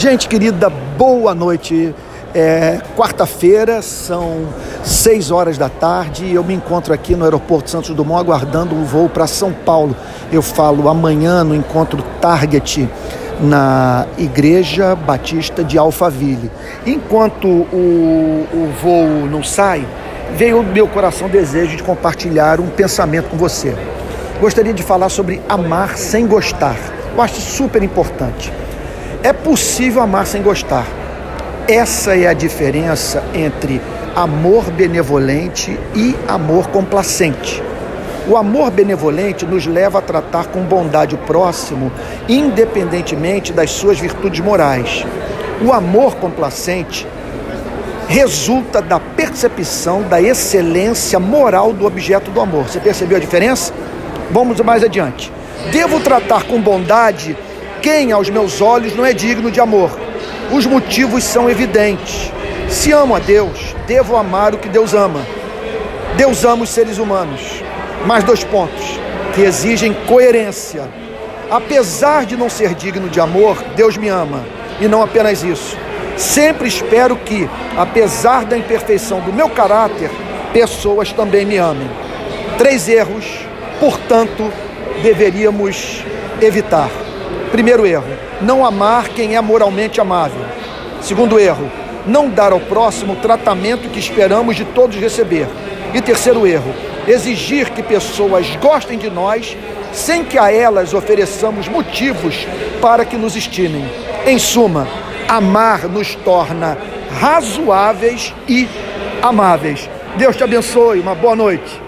Gente querida, boa noite. É, Quarta-feira, são 6 horas da tarde e eu me encontro aqui no aeroporto Santos Dumont aguardando o voo para São Paulo. Eu falo amanhã no encontro Target na Igreja Batista de Alphaville. Enquanto o, o voo não sai, veio o meu coração desejo de compartilhar um pensamento com você. Gostaria de falar sobre amar sem gostar. Eu acho super importante. É possível amar sem gostar. Essa é a diferença entre amor benevolente e amor complacente. O amor benevolente nos leva a tratar com bondade o próximo, independentemente das suas virtudes morais. O amor complacente resulta da percepção da excelência moral do objeto do amor. Você percebeu a diferença? Vamos mais adiante. Devo tratar com bondade quem aos meus olhos não é digno de amor. Os motivos são evidentes. Se amo a Deus, devo amar o que Deus ama. Deus ama os seres humanos. Mais dois pontos que exigem coerência. Apesar de não ser digno de amor, Deus me ama. E não apenas isso. Sempre espero que, apesar da imperfeição do meu caráter, pessoas também me amem. Três erros, portanto, deveríamos evitar. Primeiro erro, não amar quem é moralmente amável. Segundo erro, não dar ao próximo o tratamento que esperamos de todos receber. E terceiro erro, exigir que pessoas gostem de nós sem que a elas ofereçamos motivos para que nos estimem. Em suma, amar nos torna razoáveis e amáveis. Deus te abençoe, uma boa noite.